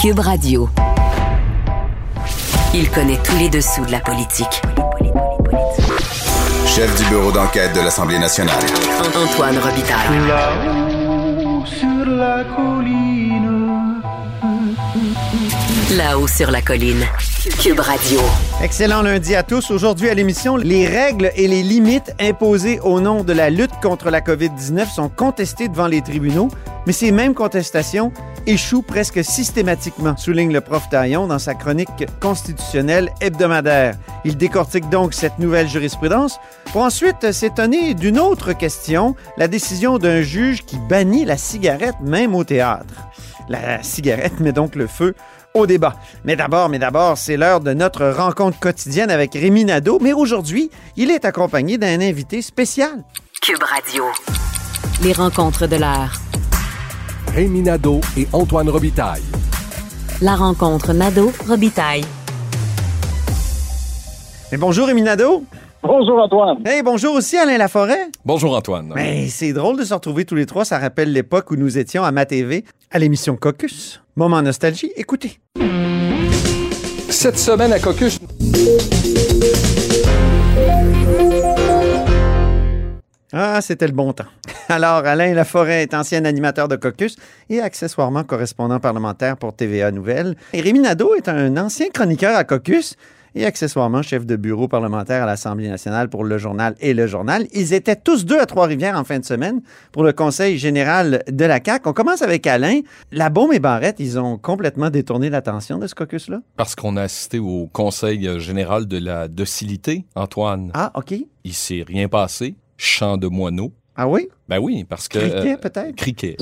Cube Radio. Il connaît tous les dessous de la politique. Chef du bureau d'enquête de l'Assemblée nationale. Antoine Robitaille. Là-haut sur la colline. Là-haut sur la colline. Cube Radio. Excellent lundi à tous. Aujourd'hui à l'émission, les règles et les limites imposées au nom de la lutte contre la COVID-19 sont contestées devant les tribunaux, mais ces mêmes contestations échouent presque systématiquement, souligne le prof Taillon dans sa chronique constitutionnelle hebdomadaire. Il décortique donc cette nouvelle jurisprudence pour ensuite s'étonner d'une autre question, la décision d'un juge qui bannit la cigarette même au théâtre. La cigarette met donc le feu au débat. Mais d'abord, mais d'abord, c'est l'heure de notre rencontre quotidienne avec Rémi Nadeau. Mais aujourd'hui, il est accompagné d'un invité spécial. Cube Radio. Les rencontres de l'heure. Rémi Nadeau et Antoine Robitaille. La rencontre Nadeau-Robitaille. Mais bonjour Rémi Nadeau. Bonjour Antoine. Hey, bonjour aussi Alain Laforêt. Bonjour Antoine. Mais c'est drôle de se retrouver tous les trois. Ça rappelle l'époque où nous étions à MaTV à l'émission Caucus. Moment nostalgie, écoutez. Cette semaine à Caucus, Ah, c'était le bon temps. Alors, Alain Laforêt est ancien animateur de Caucus et accessoirement correspondant parlementaire pour TVA Nouvelles. Et Rémi Nadeau est un ancien chroniqueur à Caucus et accessoirement chef de bureau parlementaire à l'Assemblée nationale pour Le Journal et Le Journal. Ils étaient tous deux à Trois-Rivières en fin de semaine pour le Conseil général de la CAQ. On commence avec Alain. La Baume et Barrette, ils ont complètement détourné l'attention de ce caucus-là? parce qu'on a assisté au Conseil général de la docilité, Antoine, Ah, OK. il s'est rien passé. Chant de moineaux. Ah oui? Ben oui, parce que... Criquet, euh, peut-être? Criquet.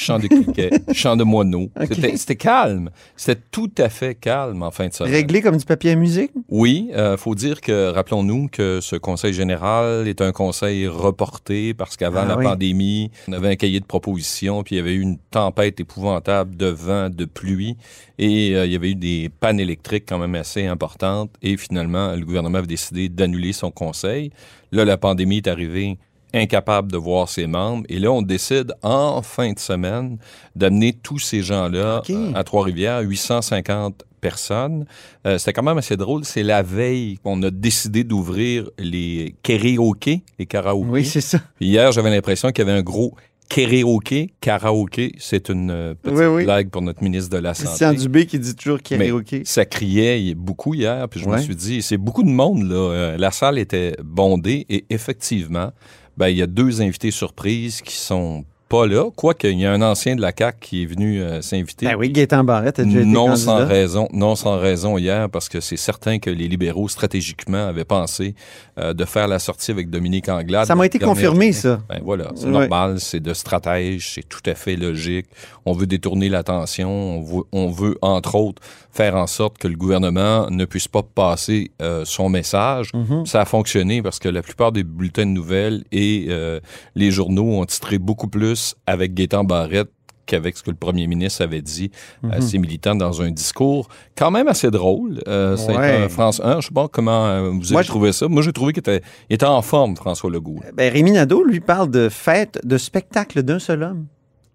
Chant de criquet, chant de moineaux. C'était- C'était calme. C'était tout à fait calme en fin de semaine. Réglé comme du papier à musique? Oui, il faut dire que, rappelons-nous que ce conseil général est un conseil reporté parce qu'avant Ah la oui. pandémie, on avait un cahier de propositions, puis il y avait eu une tempête épouvantable de vent, de pluie, et euh, il y avait eu des pannes électriques quand même assez importantes, et finalement, le gouvernement avait décidé d'annuler son conseil. Là, la pandémie est arrivée incapable de voir ses membres. Et là, on décide en fin de semaine d'amener tous ces gens-là euh, à Trois-Rivières, 850 personnes. Euh, C'était quand même assez drôle. C'est la veille qu'on a décidé d'ouvrir les karaokés, les karaokés. Oui, c'est ça. Hier, j'avais l'impression qu'il y avait un gros karaoké. Karaoké, c'est une euh, petite Oui, oui. blague pour notre ministre de la Christian Santé. Dubé qui dit toujours karaoké. ça criait beaucoup hier, puis je me suis dit, c'est beaucoup de monde, là. Euh, la salle était bondée, et effectivement, ben, il y a deux invités surprises qui sont pas là, quoique il y a un ancien de la CAQ qui est venu euh, s'inviter. Ben oui, Gaétan Barrette a déjà été Non sans raison, non sans raison hier, parce que c'est certain que les libéraux stratégiquement avaient pensé euh, de faire la sortie avec Dominique Anglade. Ça m'a été confirmé, ça. Ben voilà, c'est normal, c'est de stratège, c'est tout à fait logique. On veut détourner l'attention, on veut, on veut entre autres faire en sorte que le gouvernement ne puisse pas passer euh, son message. Mhm. Ça a fonctionné parce que la plupart des bulletins de nouvelles et les journaux ont titré beaucoup plus avec Gaétan Barrette qu'avec ce que le premier ministre avait dit Mhm. à ses militants dans un discours quand même assez drôle. Euh, Ouais. un France 1. Je sais pas comment euh, vous avez Moi, je- trouvé ça. Moi, j'ai trouvé qu'il était, il était en forme, François Legault. Ben, Rémi Nadeau, lui, parle de fête, de spectacle d'un seul homme.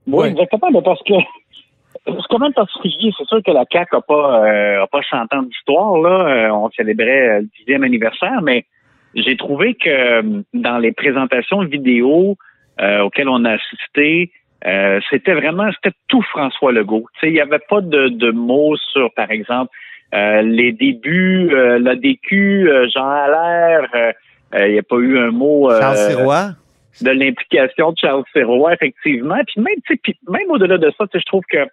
Oui, Ouais. exactement, mais parce que c'est quand même particulier. C'est sûr que la CAQ n'a pas, euh, a pas 100 ans d'histoire. Là. Euh, on célébrait euh, le dixième anniversaire, mais j'ai trouvé que euh, dans les présentations vidéo euh, auxquelles on a assisté, euh, c'était vraiment, c'était tout François Legault. Tu sais, Il n'y avait pas de, de mots sur, par exemple, euh, les débuts, euh, l'ADQ, euh, Jean Allaire. euh, Il n'y a pas eu un mot... euh, Charles Sirois. de l'implication de Charles Sirois, effectivement. Puis même, tu sais, puis même au-delà de ça, tu sais, je trouve que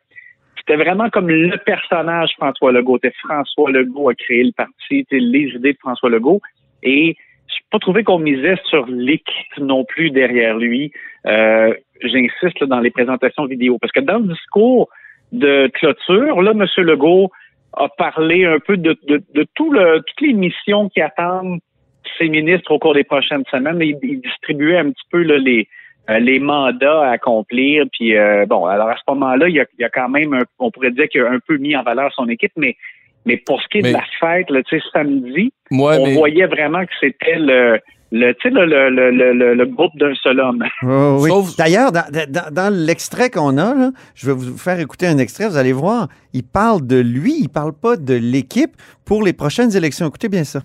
c'était vraiment comme le personnage François Legault. C'était François Legault a créé le parti, les idées de François Legault. Et je n'ai pas trouvé qu'on misait sur l'équipe non plus derrière lui. Euh, J'insiste dans les présentations vidéo. Parce que dans le discours de clôture, là, M. Legault a parlé un peu de, tout le, toutes les missions qui attendent ses ministres au cours des prochaines semaines. Il, distribuait un petit peu euh, les mandats à accomplir. Puis euh, bon, alors à ce moment-là, il y a, il y a quand même, un- on pourrait dire qu'il a un peu mis en valeur son équipe, mais mais pour ce qui est Mais- de la fête, là, tu sais, samedi, Ouais, on mais voyait vraiment que c'était le le, tu sais, le, le, le, le, le groupe d'un seul homme. Oh, oui. Sauf- D'ailleurs, dans, dans- dans l'extrait qu'on a, là, je vais vous faire écouter un extrait, vous allez voir, il parle de lui, il parle pas de l'équipe pour les prochaines élections. Écoutez bien ça.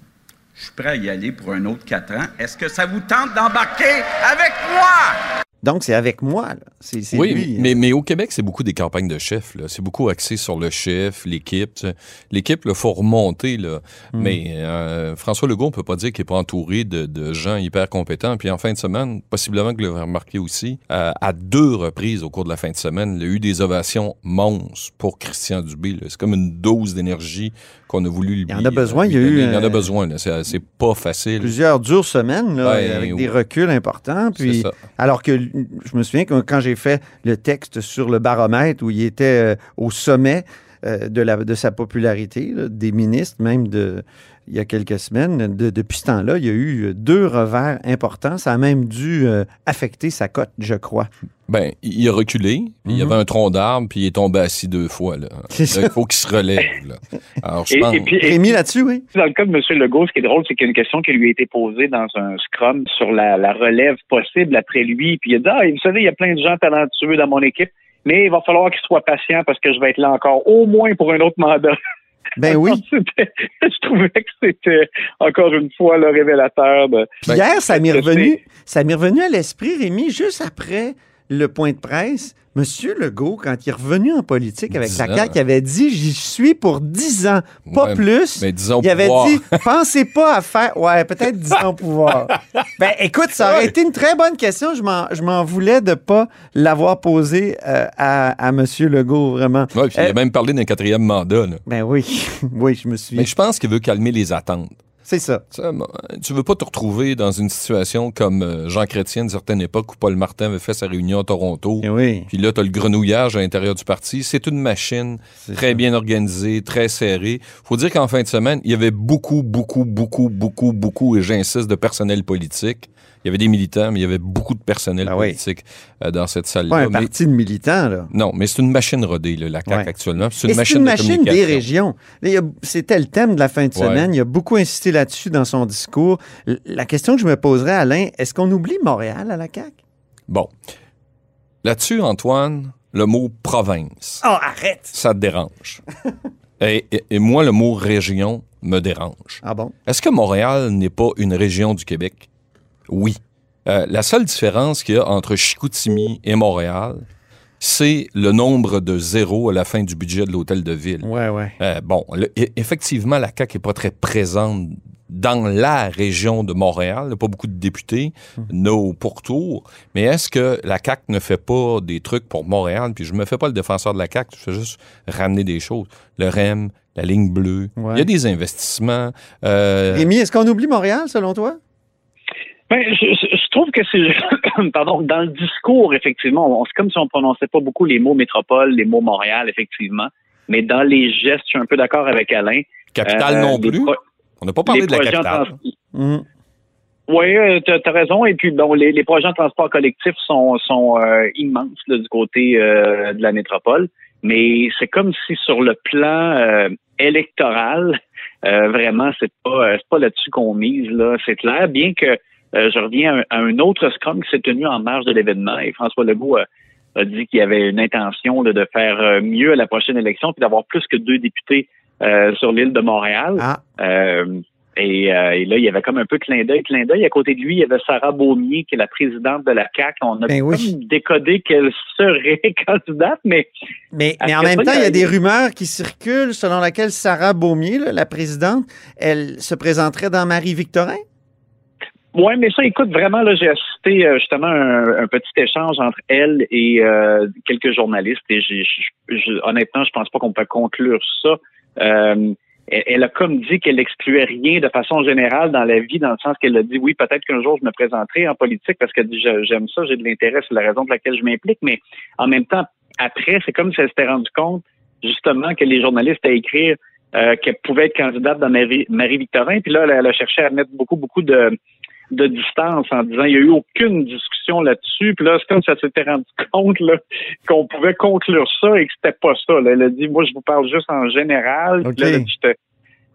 Je suis prêt à y aller pour un autre quatre ans. Est-ce que ça vous tente d'embarquer avec moi? Donc, c'est avec moi. C'est Oui, lui. mais, mais au Québec, c'est beaucoup des campagnes de chefs. C'est beaucoup axé sur le chef, l'équipe. L'équipe, il faut remonter. Là. Hmm. Mais euh, François Legault, on peut pas dire qu'il n'est pas entouré de, de gens hyper compétents. Puis en fin de semaine, possiblement que vous l'avez remarqué aussi, euh, à deux reprises au cours de la fin de semaine, il y a eu des ovations monstres pour Christian Dubé. C'est comme une dose d'énergie qu'on a voulu lui Il y en a besoin, lui il y a eu. Il y en euh, a besoin. là. C'est pas facile. Plusieurs dures semaines, là, Ouais, avec des reculs importants. Puis, ça. alors que je me souviens que quand j'ai fait le texte sur le baromètre où il était euh, au sommet euh, de, la, de sa popularité, là, des ministres, même de, il y a quelques semaines, de- depuis ce temps-là, il y a eu deux revers importants. Ça a même dû euh, affecter sa cote, je crois. Ben, il a reculé, puis il y avait un tronc d'arbre, puis il est tombé assis deux fois. Là. C'est Là, ça. il faut qu'il se relève. Là. Alors, je Et, pense... et puis, Rémi, là-dessus, oui? dans le cas de M. Legault, ce qui est drôle, c'est qu'il y a une question qui lui a été posée dans un scrum sur la, la relève possible après lui. Puis il a dit, ah, vous savez, il y a plein de gens talentueux dans mon équipe, mais il va falloir qu'il soit patient parce que je vais être là encore au moins pour un autre mandat. Ben oui. Je trouvais que c'était encore une fois le révélateur de. Ben, hier, ça m'est revenu, ça m'est revenu à l'esprit, Rémi, juste après le point de presse. Monsieur Legault, quand il est revenu en politique avec la. CAQ, il avait dit J'y suis pour 10 ans, pas Ouais, plus. mais disons il avait pouvoir. dit Pensez pas à faire. Ouais, peut-être 10 ans au pouvoir. ben écoute, ça aurait été une très bonne question. Je m'en, voulais de pas l'avoir posée euh, à, à Monsieur Legault, vraiment. Ouais, puis il Euh, a même parlé d'un quatrième mandat. là. Ben oui, oui, je me suis. Mais je pense qu'il veut calmer les attentes. C'est ça. Tu moi, tu veux pas te retrouver dans une situation comme euh, Jean Chrétien d'une certaine époque où Paul Martin avait fait sa réunion à Toronto. Eh oui. Puis là, tu as le grenouillage à l'intérieur du parti. C'est une machine très bien organisée, très serrée. faut dire qu'en fin de semaine, il y avait beaucoup, beaucoup, beaucoup, beaucoup, beaucoup, et j'insiste, de personnel politique. Il y avait des militants, mais il y avait beaucoup de personnel Ah politique euh, dans cette Pas salle-là. un Mais- parti de militants, là. non, mais c'est une machine rodée, là, la CAQ Ouais. actuellement. C'est une machine une de machine des régions. C'était le thème de la fin de Ouais. semaine. Il a beaucoup insisté là-dessus dans son discours. La question que je me poserais, Alain, est-ce qu'on oublie Montréal à la CAQ? Bon. Là-dessus, Antoine, le mot province, Oh, arrête! ça te dérange. et, et- et moi, le mot région me dérange. Ah bon? Est-ce que Montréal n'est pas une région du Québec? Oui. Euh, la seule différence qu'il y a entre Chicoutimi et Montréal, c'est le nombre de zéros à la fin du budget de l'hôtel de ville. Ouais, ouais. Euh, bon, le- e- effectivement, la CAQ n'est pas très présente dans la région de Montréal. Il n'y a pas beaucoup de députés, nos pourtours. Mais est-ce que la CAQ ne fait pas des trucs pour Montréal? Puis je me fais pas le défenseur de la CAQ, je fais juste ramener des choses. Le REM, la ligne bleue. Ouais. Il y a des investissements. euh, Rémi, est-ce qu'on oublie Montréal, selon toi? Ben, je, je- je trouve que c'est pardon dans le discours effectivement, on- c'est comme si on prononçait pas beaucoup les mots métropole, les mots Montréal effectivement, mais dans les gestes, je suis un peu d'accord avec Alain. capitale Euh, non plus. pro- On n'a pas parlé de la capitale. Hum. Oui, tu as, raison. Et puis, bon, les, les projets en transport collectif sont, sont euh, immenses là, du côté euh, de la métropole. Mais c'est comme si sur le plan euh, électoral, euh, vraiment, c'est pas, euh, c'est pas là-dessus qu'on mise. Là, c'est clair. Bien que euh, je reviens à un, à un autre scrum qui s'est tenu en marge de l'événement. Et François Legault a, a dit qu'il y avait une intention là, de faire euh, mieux à la prochaine élection, puis d'avoir plus que deux députés euh, sur l'île de Montréal. Ah, Euh, et, et là, il y avait comme un peu clin d'œil, clin d'œil. À côté de lui, il y avait Sarah Beaumier, qui est la présidente de la CAC. On a Ben oui. décodé qu'elle serait candidate, mais mais, mais en même temps, il y a- des rumeurs qui circulent selon laquelle Sarah Beaumier, là, la présidente, elle se présenterait dans Marie-Victorin? Ouais, mais ça, écoute, vraiment, là, j'ai assisté euh, justement un, un petit échange entre elle et euh, quelques journalistes. Et je- honnêtement, je pense pas qu'on peut conclure ça. Euh, elle, a comme dit qu'elle excluait rien de façon générale dans la vie, dans le sens qu'elle a dit oui, peut-être qu'un jour je me présenterai en politique parce qu'elle dit j'aime ça, j'ai de l'intérêt, c'est la raison pour laquelle je m'implique, mais en même temps, après, c'est comme si elle s'était rendue compte justement que les journalistes à écrire euh, qu'elle pouvait être candidate dans Marie- Marie-Victorin, puis là, elle, elle a cherché à mettre beaucoup, beaucoup de de distance en disant il n'y a eu aucune discussion là-dessus. Puis là, c'est comme elle s'était rendu compte là, qu'on pouvait conclure ça et que c'était pas ça. là. Elle a dit Moi, je vous parle juste en général. Là,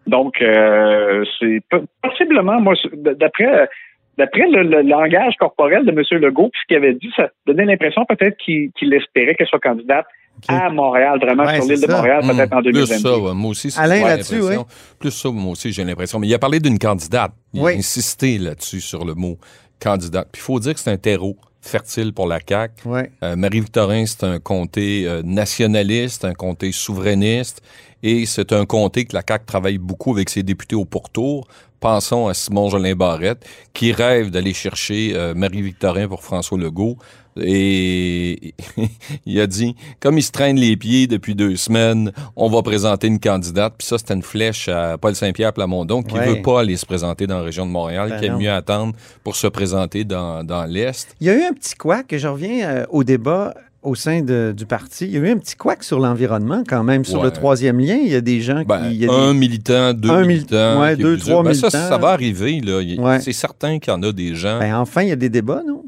Donc, euh, c'est po- possiblement, moi, d'après d'après le, le langage corporel de M. Legault, puis ce qu'il avait dit, ça donnait l'impression peut-être qu'il qu'il espérait qu'elle soit candidate à Montréal, vraiment Ouais, sur l'île de ça. Montréal, peut-être en Plus 2022. ça, ouais. moi aussi. Alain, là-dessus, l'impression. Plus ça, moi aussi, j'ai l'impression. Mais il a parlé d'une candidate. Il Oui. a insisté là-dessus, sur le mot candidate. Puis il faut dire que c'est un terreau fertile pour la CAQ. Ouais. Euh, Marie-Victorin, c'est un comté euh, nationaliste, un comté souverainiste, et c'est un comté que la CAQ travaille beaucoup avec ses députés au pourtour. Pensons à Simon Jolin Barrette, qui rêve d'aller chercher euh, Marie-Victorin pour François Legault. Et il a dit, comme il se traîne les pieds depuis deux semaines, on va présenter une candidate. Puis ça, c'était une flèche à Paul Saint-Pierre Plamondon qui Ouais. veut pas aller se présenter dans la région de Montréal, Ben qui aime mieux attendre pour se présenter dans, dans l'Est. Il y a eu un petit couac, que je reviens euh, au débat au sein de- du parti. Il y a eu un petit couac sur l'environnement quand même, sur Ouais. le troisième lien. Il y a des gens Ben, qui... il y a des- un militant, deux Un militants. ouais, deux, plusieurs. trois Ben, ça, militants. Ça va arriver. là. Ouais. C'est certain qu'il y en a des gens. Ben, enfin, il y a des débats, non?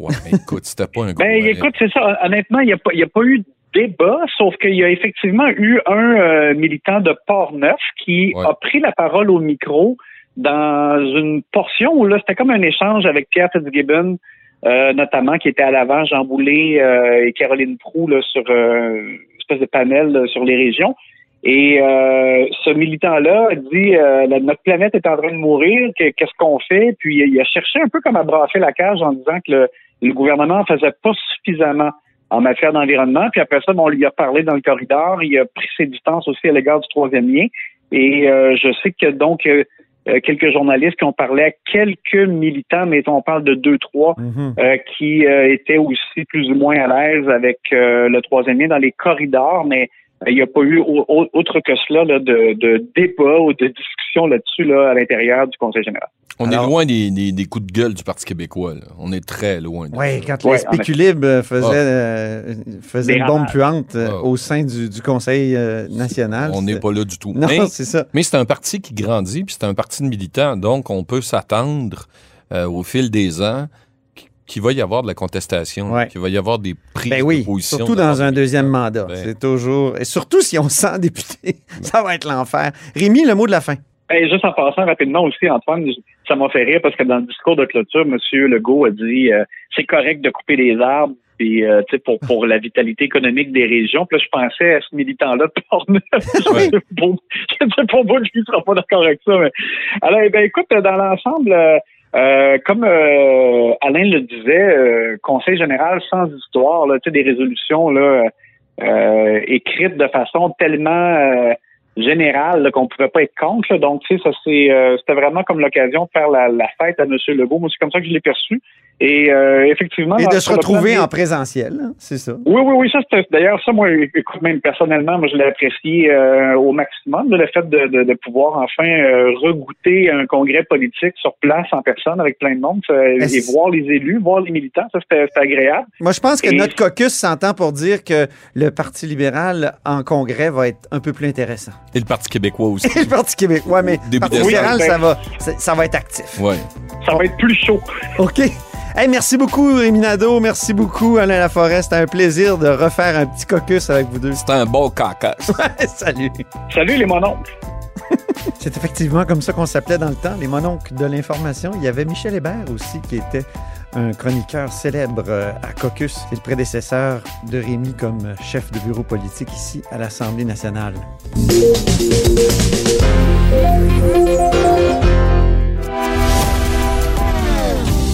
Ouais, écoute, c'était pas un gros. Ben, volet. écoute, c'est ça. Honnêtement, il n'y a, pas- y a pas eu de débat, sauf qu'il y a effectivement eu un euh, militant de Port-Neuf qui Ouais. a pris la parole au micro dans une portion où là, c'était comme un échange avec Pierre Fitzgibbon, euh, notamment, qui était à l'avant, Jean Boulet euh, et Caroline Proux là, sur euh, une espèce de panel là, sur les régions. Et euh, ce militant-là a dit euh, la- notre planète est en train de mourir, que- qu'est-ce qu'on fait? Puis il a cherché un peu comme à brasser la cage en disant que le, le gouvernement ne faisait pas suffisamment en matière d'environnement. Puis après ça, bon, on lui a parlé dans le corridor. Il a pris ses distances aussi à l'égard du troisième lien. Et euh, je sais que donc euh, euh, quelques journalistes qui ont parlé à quelques militants, mais on parle de deux, trois, Mhm. euh, qui euh, étaient aussi plus ou moins à l'aise avec euh, le troisième lien dans les corridors, mais il n'y a pas eu au- au- autre que cela là, de, de débat ou de discussion là-dessus là, à l'intérieur du Conseil général. On Alors- est loin des, des- des coups de gueule du Parti québécois. là. On est très loin. Oui, quand Ouais, les spéculibres faisaient, Ah. euh, faisaient Des une bombe puante euh, Ah. au sein du, du Conseil euh, national. On n'est pas là du tout. Non, mais c'est ça. mais c'est un parti qui grandit, puis c'est un parti de militants. Donc, on peut s'attendre euh, au fil des ans qu'il va y avoir de la contestation, Ouais. qu'il va y avoir des prises Ben oui, de position. surtout dans un deuxième mandat. Ben. C'est toujours... Et surtout si on sent député, ça va être l'enfer. Rémi, le mot de la fin. Et juste en passant rapidement aussi, Antoine, ça m'a fait rire parce que dans le discours de clôture, M. Legault a dit euh, c'est correct de couper les arbres puis, euh, tu sais, pour, pour la vitalité économique des régions. Puis là, je pensais à ce militant-là de Portneuf. Ouais. Je ne sais pas moi qui ne sera pas d'accord avec ça. Mais... Alors, eh ben, écoute, dans l'ensemble, euh, euh, comme euh, Alain le disait, euh, Conseil général sans histoire, là, des résolutions là, euh, écrites de façon tellement euh, générale qu'on pouvait pas être contre. là. Donc, ça c'est euh, c'était vraiment comme l'occasion de faire la, la fête à M. Legault. Moi, c'est comme ça que je l'ai perçu. Et euh, effectivement, Et de se plan retrouver en présentiel, hein, c'est ça? oui, oui, oui, ça c'était d'ailleurs ça, moi, écoute, même personnellement, moi je l'ai apprécié euh, au maximum, le fait de, de, de pouvoir enfin euh, regoûter un congrès politique sur place en personne avec plein de monde ça, et voir les élus, voir les militants, ça c'était agréable. Moi, je pense que Et- notre caucus s'entend pour dire que le Parti libéral en congrès va être un peu plus intéressant. Et le Parti québécois aussi. Et le Parti québécois, mais le Parti libéral, Oui, ça va, ça, ça va être actif. ouais. Ça va être plus chaud. OK. Hey, merci beaucoup, Rémi Nadeau. Merci beaucoup, Alain Laforêt. C'était un plaisir de refaire un petit caucus avec vous deux. C'est un beau caca. Salut. Salut les mononcles. C'est effectivement comme ça qu'on s'appelait dans le temps, les mononcles de l'information. Il y avait Michel Hébert aussi, qui était un chroniqueur célèbre euh, à Caucus. C'est le prédécesseur de Rémi comme chef de bureau politique ici à l'Assemblée nationale.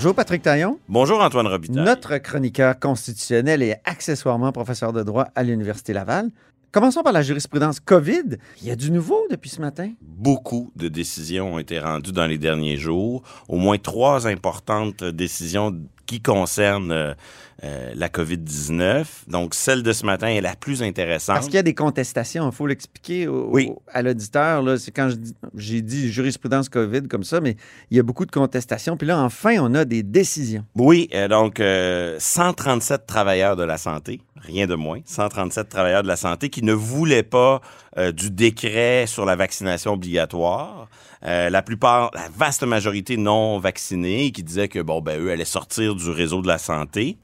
Bonjour Patrick Taillon, Bonjour Antoine Robitaille. notre chroniqueur constitutionnel et accessoirement professeur de droit à l'Université Laval. Commençons par la jurisprudence COVID. Il y a du nouveau depuis ce matin? Beaucoup de décisions ont été rendues dans les derniers jours. Au moins trois importantes décisions qui concernent euh, euh, la COVID-19. Donc, celle de ce matin est la plus intéressante. Parce qu'il y a des contestations, il faut l'expliquer Oui. à l'auditeur. C'est quand j'ai dit jurisprudence COVID comme ça, mais il y a beaucoup de contestations. Puis là, enfin, on a des décisions. Oui, euh, donc euh, 137 travailleurs de la santé, rien de moins, 137 travailleurs de la santé qui ne voulaient pas euh, du décret sur la vaccination obligatoire. Euh, la plupart, la vaste majorité non vaccinés, qui disaient que bon ben eux allaient sortir du réseau de la santé.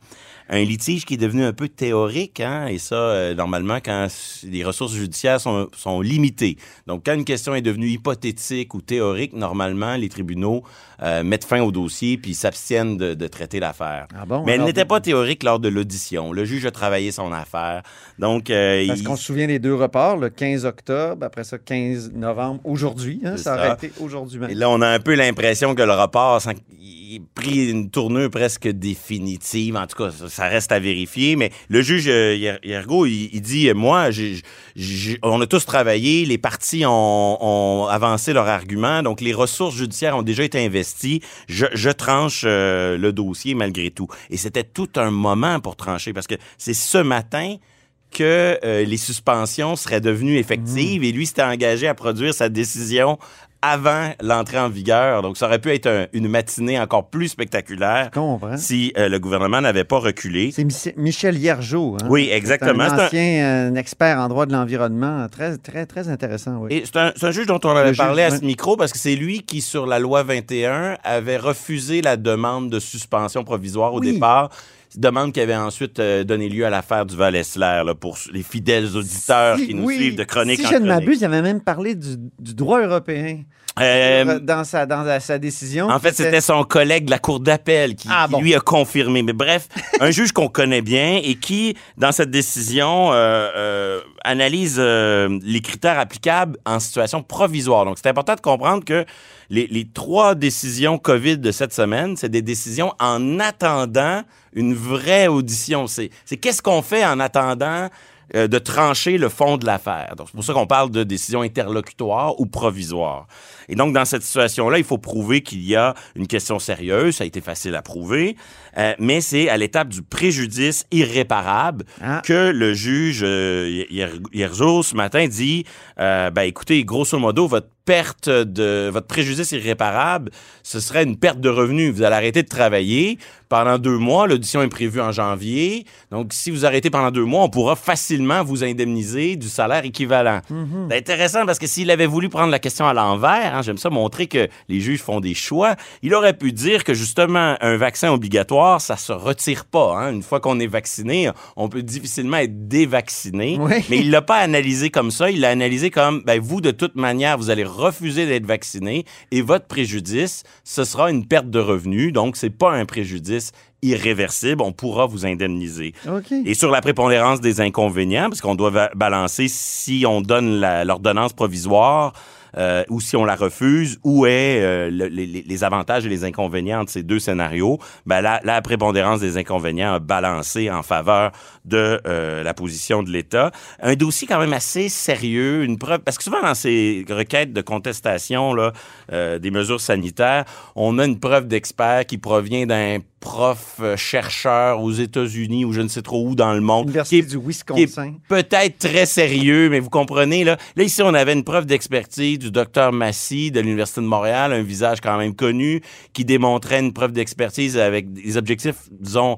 Un litige qui est devenu un peu théorique, hein, et ça, euh, normalement, quand les ressources judiciaires sont, sont limitées. Donc, quand une question est devenue hypothétique ou théorique, normalement, les tribunaux euh, mettent fin au dossier puis s'abstiennent de, de traiter l'affaire. Ah bon? Mais elle n'était pas théorique lors de l'audition. Le juge a travaillé son affaire. Donc, euh, Parce il- qu'on se souvient des deux reports, le 15 octobre, après ça, 15 novembre, aujourd'hui. hein, ça, ça. aurait été aujourd'hui même. Et là, on a un peu l'impression que le rapport sans- il a pris une tournure presque définitive. En tout cas, ça, ça reste à vérifier. Mais le juge euh, Hier- Hiergo, il, il dit, euh, moi, j'ai- on a tous travaillé, les partis ont, ont avancé leurs arguments, donc les ressources judiciaires ont déjà été investies. Je, je tranche euh, le dossier malgré tout. Et c'était tout un moment pour trancher, parce que c'est ce matin que euh, les suspensions seraient devenues effectives et lui s'était engagé à produire sa décision avant l'entrée en vigueur. Donc, ça aurait pu être un- une matinée encore plus spectaculaire si euh, le gouvernement n'avait pas reculé. C'est Mich- Michel Hiergeau. hein? Oui, exactement. C'est un un- ancien euh, expert en droit de l'environnement. Très, très, très intéressant, oui. Et c'est un, un juge dont on avait Le parlé juge, à ce micro parce que c'est lui qui, sur la loi 21, avait refusé la demande de suspension provisoire au Oui. départ. Demande qui avait ensuite euh, donné lieu à l'affaire du Val-Esler, là, pour les fidèles auditeurs Si- qui nous oui, suivent de chronique Si en je ne m'abuse, il avait même parlé du, du droit européen Euh, dans, sa, dans sa- décision. En fait, c'était son collègue de la Cour d'appel qui, Ah, qui bon. lui a confirmé. Mais bref, un juge qu'on connaît bien et qui, dans cette décision, euh, euh, analyse euh, les critères applicables en situation provisoire. Donc, c'est important de comprendre que les, les trois décisions COVID de cette semaine, c'est des décisions en attendant une vraie audition. C'est c'est qu'est-ce qu'on fait en attendant euh, de trancher le fond de l'affaire? Donc, c'est pour ça qu'on parle de décision interlocutoire ou provisoire. Et donc, dans cette situation-là, il faut prouver qu'il y a une question sérieuse. Ça a été facile à prouver. Euh, mais c'est à l'étape du préjudice irréparable Ah. que le juge euh, Hier- Hiergeau, ce matin, dit, euh, ben, écoutez, grosso modo, votre perte de votre préjudice irréparable, ce serait une perte de revenus. Vous allez arrêter de travailler pendant deux mois. L'audition est prévue en janvier. Donc, si vous arrêtez pendant deux mois, on pourra facilement vous indemniser du salaire équivalent. C'est intéressant parce que s'il avait voulu prendre la question à l'envers, hein, j'aime ça montrer que les juges font des choix, il aurait pu dire que justement, un vaccin obligatoire, ça se retire pas. hein. Une fois qu'on est vacciné, on peut difficilement être dévacciné. Oui. Mais il l'a pas analysé comme ça. Il l'a analysé comme, ben, vous, de toute manière, vous allez refuser d'être vacciné et votre préjudice, ce sera une perte de revenus. Donc, c'est pas un préjudice irréversible. On pourra vous indemniser. Et sur la prépondérance des inconvénients, parce qu'on doit balancer si on donne l'ordonnance provisoire euh, ou si on la refuse, où est euh, le- les, les- les avantages et les inconvénients de ces deux scénarios, ben la, la prépondérance des inconvénients a balancé en faveur de euh, la position de l'État. Un dossier quand même assez sérieux, une preuve, parce que souvent dans ces requêtes de contestation là, euh, des mesures sanitaires, on a une preuve d'expert qui provient d'un prof euh, chercheur aux États-Unis ou je ne sais trop où dans le monde. Université qui est- du Wisconsin. peut-être très sérieux, mais vous comprenez, là. Là, ici, on avait une preuve d'expertise du docteur Massy de l'Université de Montréal, un visage quand même connu, qui démontrait une preuve d'expertise avec des objectifs, disons,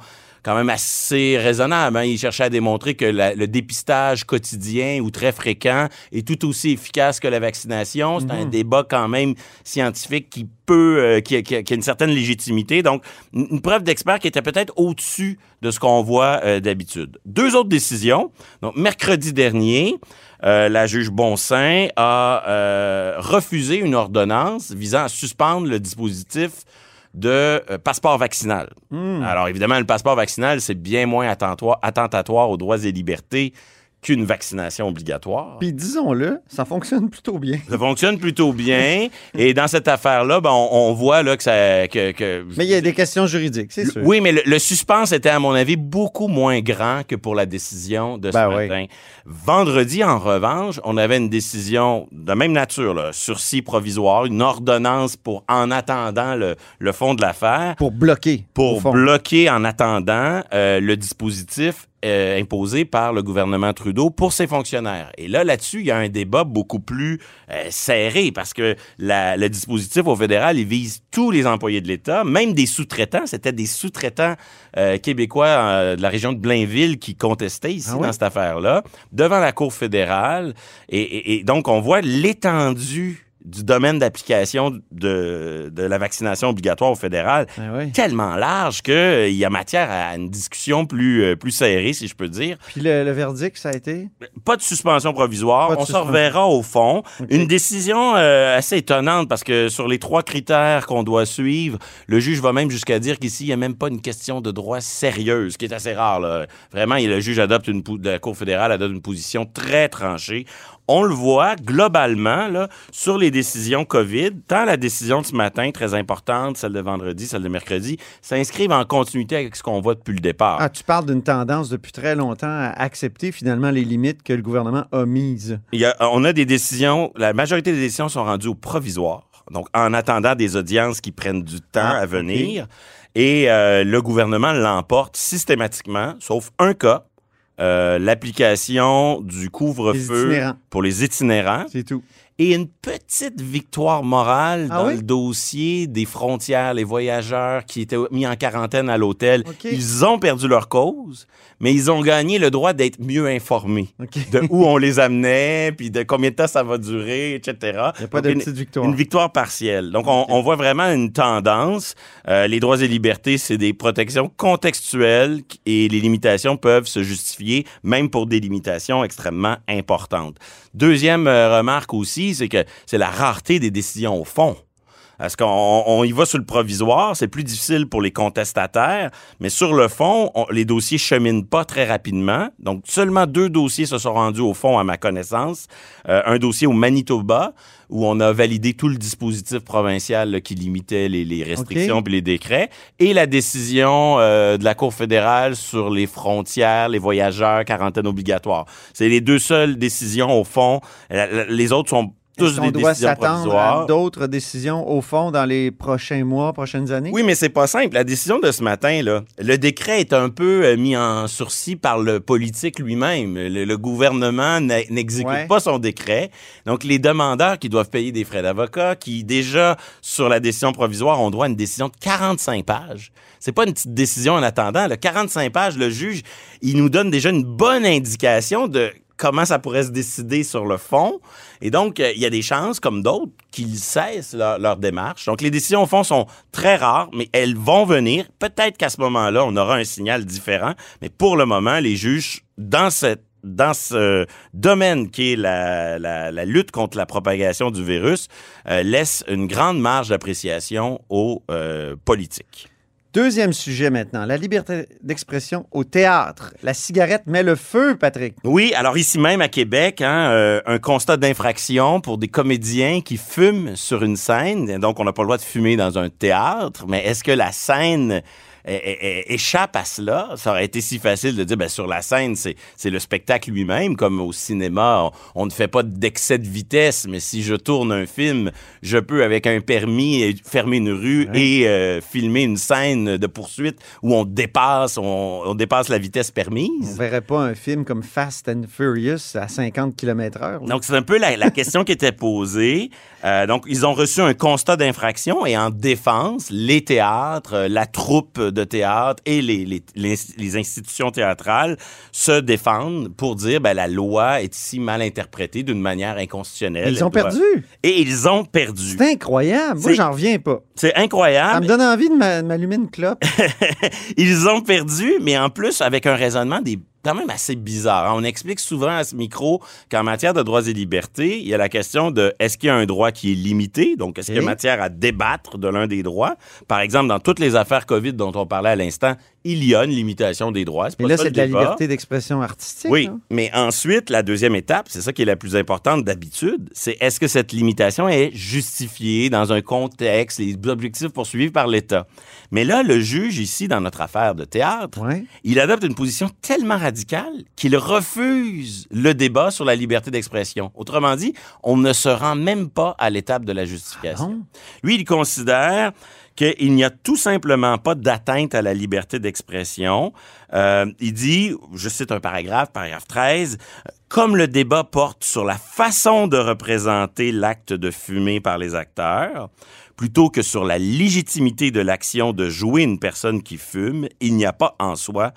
quand même assez raisonnables. hein. Il cherchait à démontrer que la- le dépistage quotidien ou très fréquent est tout aussi efficace que la vaccination. C'est un débat quand même scientifique qui peut, euh, qui, a- qui a- qui a une certaine légitimité. Donc, une, preuve d'expert qui était peut-être au-dessus de ce qu'on voit euh, d'habitude. Deux autres décisions. Donc, mercredi dernier, euh, la juge Bonsaint a refusé une ordonnance visant à suspendre le dispositif de euh, passeport vaccinal. Alors, évidemment, le passeport vaccinal, c'est bien moins attentatoire, attentatoire aux droits et libertés qu'une vaccination obligatoire. Puis disons-le, ça fonctionne plutôt bien. Ça fonctionne plutôt bien. et dans cette affaire-là, ben, on, on voit là, que ça. Que, que- Mais il y a des questions juridiques, c'est sûr. Oui, mais le, le suspense était, à mon avis, beaucoup moins grand que pour la décision de ce Ben oui. matin. Vendredi, en revanche, on avait une décision de même nature, là, sursis provisoire, une ordonnance pour, en attendant le, le fond de l'affaire, Pour bloquer. pour bloquer en attendant euh, le dispositif euh, imposé par le gouvernement Trudeau pour ses fonctionnaires. Et là, là-dessus, il y a un débat beaucoup plus euh, serré parce que la- le dispositif au fédéral, il vise tous les employés de l'État, même des sous-traitants. C'était des sous-traitants euh, québécois euh, de la région de Blainville qui contestaient ici Ah dans cette affaire-là, devant la Cour fédérale. Et, et- et donc, on voit l'étendue du domaine d'application de, de la vaccination obligatoire au fédéral ouais. tellement large qu'il y a matière à une discussion plus, euh, plus serrée, si je peux dire. Puis le, le verdict, ça a été? Pas de suspension provisoire. De On se suspension. reverra au fond. Une décision euh, assez étonnante parce que sur les trois critères qu'on doit suivre, le juge va même jusqu'à dire qu'ici, il n'y a même pas une question de droit sérieuse, ce qui est assez rare. Là. Vraiment, le juge adopte une, la Cour fédérale adopte une position très tranchée. On le voit globalement là, sur les décisions COVID, tant la décision de ce matin, très importante, celle de vendredi, celle de mercredi, s'inscrivent en continuité avec ce qu'on voit depuis le départ. Ah, tu parles d'une tendance depuis très longtemps à accepter finalement les limites que le gouvernement a mises. Il y a- on a des décisions, la majorité des décisions sont rendues au provisoire. Donc, en attendant des audiences qui prennent du temps Ah, à venir. Et euh, le gouvernement l'emporte systématiquement, sauf un cas, euh, l'application du couvre-feu pour les itinérants C'est tout. et une petite victoire morale Ah dans oui? le dossier des frontières, les voyageurs qui étaient mis en quarantaine à l'hôtel. Ils ont perdu leur cause, mais ils ont gagné le droit d'être mieux informés OK. de où on les amenait, puis de combien de temps ça va durer, etc. Il n'y a pas Donc, de une- petite victoire. une victoire partielle. Donc, on, on voit vraiment une tendance. Euh, les droits et libertés, c'est des protections contextuelles et les limitations peuvent se justifier même pour des limitations extrêmement importantes. Deuxième euh, remarque aussi, c'est que c'est la rareté des décisions au fond. Parce qu'on on y va sur le provisoire, c'est plus difficile pour les contestataires, mais sur le fond, on- les dossiers cheminent pas très rapidement. Donc, seulement deux dossiers se sont rendus au fond, à ma connaissance. Euh, un dossier au Manitoba, où on a validé tout le dispositif provincial là, qui limitait les, les restrictions puis les décrets, et la décision euh, de la Cour fédérale sur les frontières, les voyageurs, quarantaine obligatoire. C'est les deux seules décisions au fond. Les autres sont tous des qu'on doit s'attendre à d'autres décisions au fond dans les prochains mois, prochaines années? Oui, mais c'est pas simple. La décision de ce matin, là, le décret est un peu euh, mis en sursis par le politique lui-même. Le, le gouvernement n'exécute Ouais. pas son décret. Donc, les demandeurs qui doivent payer des frais d'avocat, qui déjà, sur la décision provisoire, ont droit à une décision de 45 pages. C'est pas une petite décision en attendant. Le 45 pages, le juge, il nous donne déjà une bonne indication de comment ça pourrait se décider sur le fond. Et donc, euh, il y a des chances, comme d'autres, qu'ils cessent leur, démarche. Donc, les décisions, au fond, sont très rares, mais elles vont venir. Peut-être qu'à ce moment-là, on aura un signal différent. Mais pour le moment, les juges, dans cette dans ce domaine qui est la, la- la lutte contre la propagation du virus, euh, laissent une grande marge d'appréciation aux euh, politiques. Deuxième sujet maintenant, la liberté d'expression au théâtre. La cigarette met le feu, Patrick. Oui, alors ici même à Québec, hein, euh, un constat d'infraction pour des comédiens qui fument sur une scène. Donc, on n'a pas le droit de fumer dans un théâtre, mais est-ce que la scène échappe à cela? Ça aurait été si facile de dire, ben, sur la scène, c'est c'est le spectacle lui-même, comme au cinéma, on, on ne fait pas d'excès de vitesse, mais si je tourne un film, je peux, avec un permis, fermer une rue et euh, filmer une scène de poursuite où on dépasse, on, on dépasse la vitesse On permise. verrait pas un film comme Fast and Furious à 50 km/h. là. Donc, c'est un peu la, la question qui était posée. Euh, donc, ils ont reçu un constat d'infraction et en défense, les théâtres, la troupe de théâtre et les, les, les- les institutions théâtrales se défendent pour dire ben, la loi est ici mal interprétée d'une manière inconstitutionnelle. Ils ont doit- perdu. Et ils ont perdu. C'est incroyable. Moi, j'en reviens pas. C'est Ça incroyable. me donne envie de m'allumer une clope. Ils ont perdu, mais en plus avec un raisonnement des quand même assez bizarre. hein. On explique souvent à ce micro qu'en matière de droits et libertés, il y a la question de est-ce qu'il y a un droit qui est limité, donc est-ce qu'il y a matière à débattre de l'un des droits? Par exemple, dans toutes les affaires COVID dont on parlait à l'instant, il y a une limitation des droits. Mais là, c'est de la liberté d'expression artistique. Oui, non? mais ensuite, la deuxième étape, c'est ça qui est la plus importante d'habitude, c'est est-ce que cette limitation est justifiée dans un contexte, les objectifs poursuivis par l'État? Mais là, le juge, ici, dans notre affaire de théâtre, Ouais. il adopte une position tellement radicale qu'il refuse le débat sur la liberté d'expression. Autrement dit, on ne se rend même pas à l'étape de la justification. Lui, il considère qu'il n'y a tout simplement pas d'atteinte à la liberté d'expression. Euh, il dit, je cite un paragraphe, paragraphe 13, comme le débat porte sur la façon de représenter l'acte de fumer par les acteurs, plutôt que sur la légitimité de l'action de jouer une personne qui fume, il n'y a pas en soi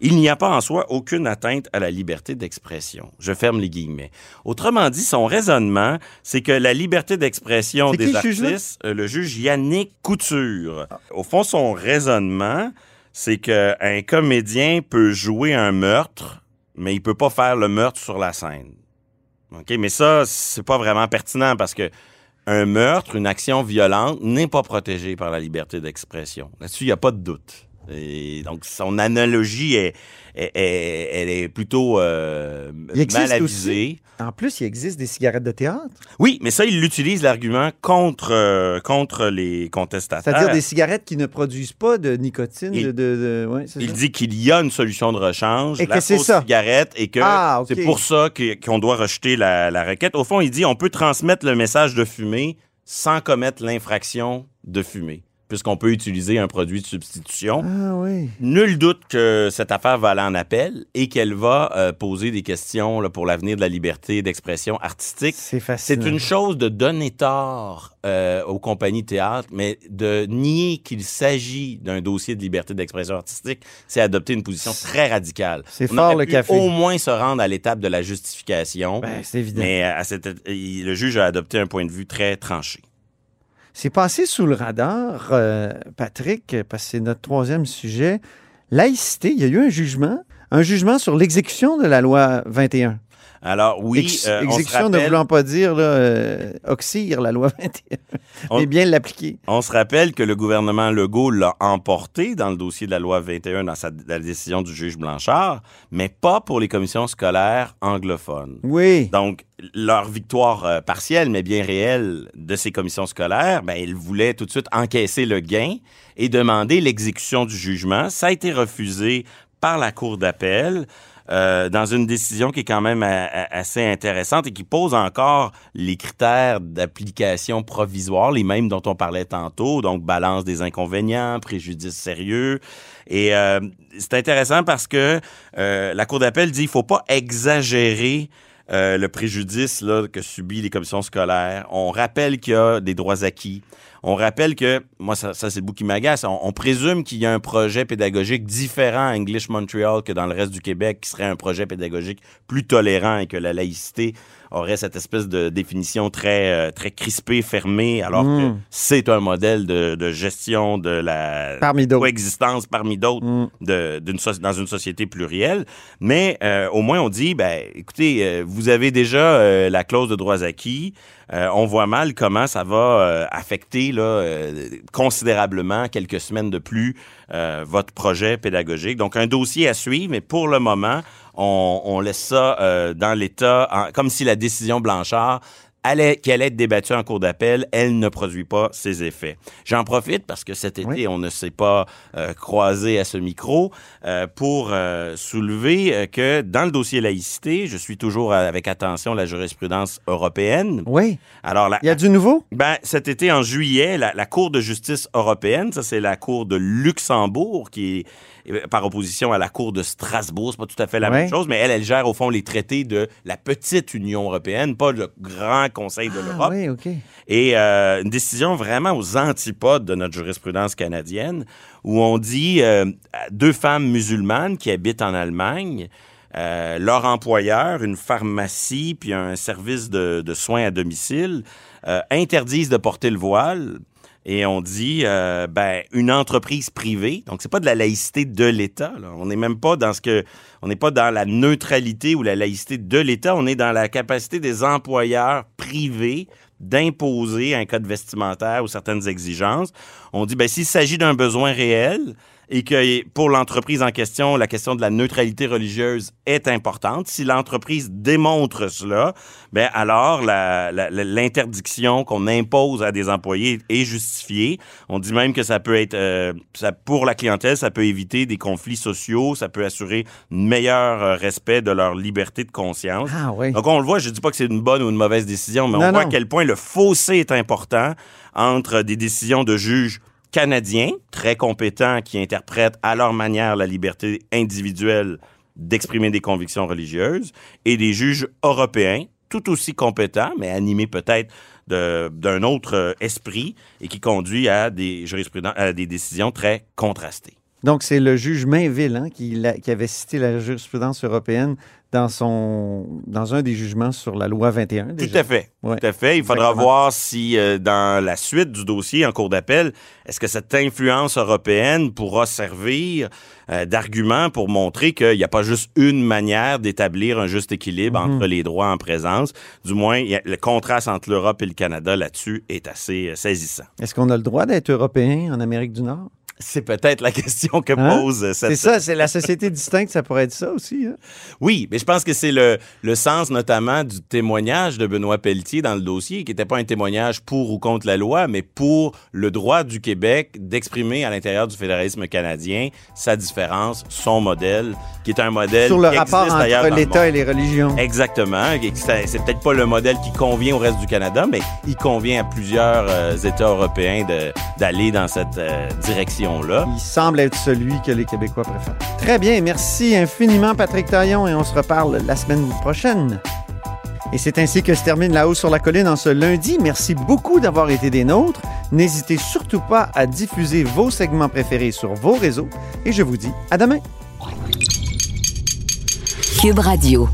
il n'y a pas en soi aucune atteinte à la liberté d'expression. Je ferme les guillemets. Autrement dit, son raisonnement, c'est que la liberté d'expression qui des le juge, là? artistes, euh, le juge Yannick Couture, au fond, son raisonnement, c'est qu'un comédien peut jouer un meurtre, mais il peut pas faire le meurtre sur la scène. OK, mais ça, c'est pas vraiment pertinent parce que un meurtre, une action violente n'est pas protégée par la liberté d'expression. Là-dessus, il n'y a pas de doute. Et donc, son analogie est, est- est- elle est plutôt euh, mal avisée. aussi. En plus, il existe des cigarettes de théâtre. Oui, mais ça, il utilise l'argument contre, euh, contre les contestataires. C'est-à-dire des cigarettes qui ne produisent pas de nicotine. Il- de, de- de- ouais, c'est Il ça? dit qu'il y a une solution de rechange, Et que la c'est fausse ça. cigarette, et que Ah, ok. c'est pour ça que- qu'on doit rejeter la, la requête. Au fond, il dit on peut transmettre le message de fumer sans commettre l'infraction de fumer, puisqu'on peut utiliser un produit de substitution. Ah oui. Nul doute que cette affaire va aller en appel et qu'elle va euh, poser des questions là, pour l'avenir de la liberté d'expression artistique. C'est C'est fascinant. une chose de donner tort euh, aux compagnies de théâtre, mais de nier qu'il s'agit d'un dossier de liberté d'expression artistique, c'est adopter une position très radicale. C'est fort, le café. au moins se rendre à l'étape de la justification. Ben, c'est évident. Mais euh, à cette, le juge a adopté un point de vue très tranché. C'est passé sous le radar, euh, Patrick, parce que c'est notre troisième sujet. Laïcité, il y a eu un jugement, un jugement sur l'exécution de la loi 21. Alors oui, Ex- euh, on se exécution ne voulant pas dire là, euh, oxyre la loi 21, On- mais bien l'appliquer. On se rappelle que le gouvernement Legault l'a emporté dans le dossier de la loi 21 dans sa, dans la décision du juge Blanchard, mais pas pour les commissions scolaires anglophones. Oui. Donc, leur victoire euh, partielle, mais bien réelle, de ces commissions scolaires, ben, ils voulaient tout de suite encaisser le gain et demander l'exécution du jugement. Ça a été refusé par la Cour d'appel. Euh, dans une décision qui est quand même a- a- assez intéressante et qui pose encore les critères d'application provisoire, les mêmes dont on parlait tantôt, donc balance des inconvénients, préjudice sérieux. Et euh, c'est intéressant parce que euh, la Cour d'appel dit qu'il faut pas exagérer euh, le préjudice que subit les commissions scolaires. On rappelle qu'il y a des droits acquis. On rappelle que, moi, ça, c'est le bout qui m'agace, on, on présume qu'il y a un projet pédagogique différent à English Montreal que dans le reste du Québec, qui serait un projet pédagogique plus tolérant et que la laïcité aurait cette espèce de définition très, euh, très crispée, fermée, alors que Mm. c'est un modèle de, de gestion de la Parmi coexistence parmi d'autres Mm. de- d'une so- dans une société plurielle. Mais euh, au moins, on dit, ben, écoutez, euh, vous avez déjà euh, la clause de droits acquis. On voit mal comment ça va affecter là, considérablement, quelques semaines de plus, votre projet pédagogique. Donc, un dossier à suivre, mais pour le moment, on, on laisse ça euh, dans l'État, comme si la décision Blanchard allait, qui allait être débattue en cours d'appel, elle ne produit pas ses effets. J'en profite parce que cet été, Oui. on ne s'est pas euh, croisé à ce micro euh, pour euh, soulever que dans le dossier laïcité, je suis toujours avec attention la jurisprudence européenne. Oui. Alors, la, Il y a du nouveau? ben, cet été, en juillet, la, la Cour de justice européenne, ça c'est la Cour de Luxembourg, qui est par opposition à la Cour de Strasbourg, c'est pas tout à fait la même chose, mais elle, elle gère au fond les traités de la petite Union européenne, pas le grand Conseil de Ah, l'Europe. oui, OK. Et euh, une décision vraiment aux antipodes de notre jurisprudence canadienne, où on dit euh, deux femmes musulmanes qui habitent en Allemagne, euh, leur employeur, une pharmacie, puis un service de, de soins à domicile, interdisent de porter le voile. Et on dit, euh, ben, une entreprise privée. Donc, c'est pas de la laïcité de l'État. On n'est même pas dans ce que, on n'est pas dans la neutralité ou la laïcité de l'État. On est dans la capacité des employeurs privés d'imposer un code vestimentaire ou certaines exigences. On dit, ben, s'il s'agit d'un besoin réel, et que pour l'entreprise en question, la question de la neutralité religieuse est importante. Si l'entreprise démontre cela, ben alors l'interdiction qu'on impose à des employés est justifiée. On dit même que ça peut être, euh, ça, pour la clientèle, ça peut éviter des conflits sociaux, ça peut assurer un meilleur euh, respect de leur liberté de conscience. Ah oui. Donc on le voit, je dis pas que c'est une bonne ou une mauvaise décision, mais Non, on voit non. à quel point le fossé est important entre des décisions de juges canadiens, très compétents, qui interprètent à leur manière la liberté individuelle d'exprimer des convictions religieuses, et des juges européens, tout aussi compétents, mais animés peut-être d'un autre euh, esprit, et qui conduit à des, décisions très contrastées. Donc, c'est le juge Mainville hein, qui, qui avait cité la jurisprudence européenne dans, son, dans un des jugements sur la loi 21. Tout à fait. Ouais. Tout à fait. Il faudra voir si, euh, dans la suite du dossier en cours d'appel, est-ce que cette influence européenne pourra servir euh, d'argument pour montrer qu'il n'y a pas juste une manière d'établir un juste équilibre Mhm. entre les droits en présence. Du moins, a- le contraste entre l'Europe et le Canada là-dessus est assez euh, saisissant. Est-ce qu'on a le droit d'être européen en Amérique du Nord? C'est peut-être la question que Hein? pose cette... C'est ça, c'est la société distincte, ça pourrait être ça aussi. hein? Oui, mais je pense que c'est le, le sens notamment du témoignage de Benoît Pelletier dans le dossier, qui n'était pas un témoignage pour ou contre la loi, mais pour le droit du Québec d'exprimer à l'intérieur du fédéralisme canadien sa différence, son modèle, qui est un modèle Sur le qui rapport entre le l'État et les religions. Exactement. C'est peut-être pas le modèle qui convient au reste du Canada, mais il convient à plusieurs euh, États européens d'aller dans cette euh, Il semble être celui que les Québécois préfèrent. Très bien, merci infiniment Patrick Taillon et on se reparle la semaine prochaine. Et c'est ainsi que se termine La Haut sur la Colline en ce lundi. Merci beaucoup d'avoir été des nôtres. N'hésitez surtout pas à diffuser vos segments préférés sur vos réseaux et je vous dis à demain. Cube Radio.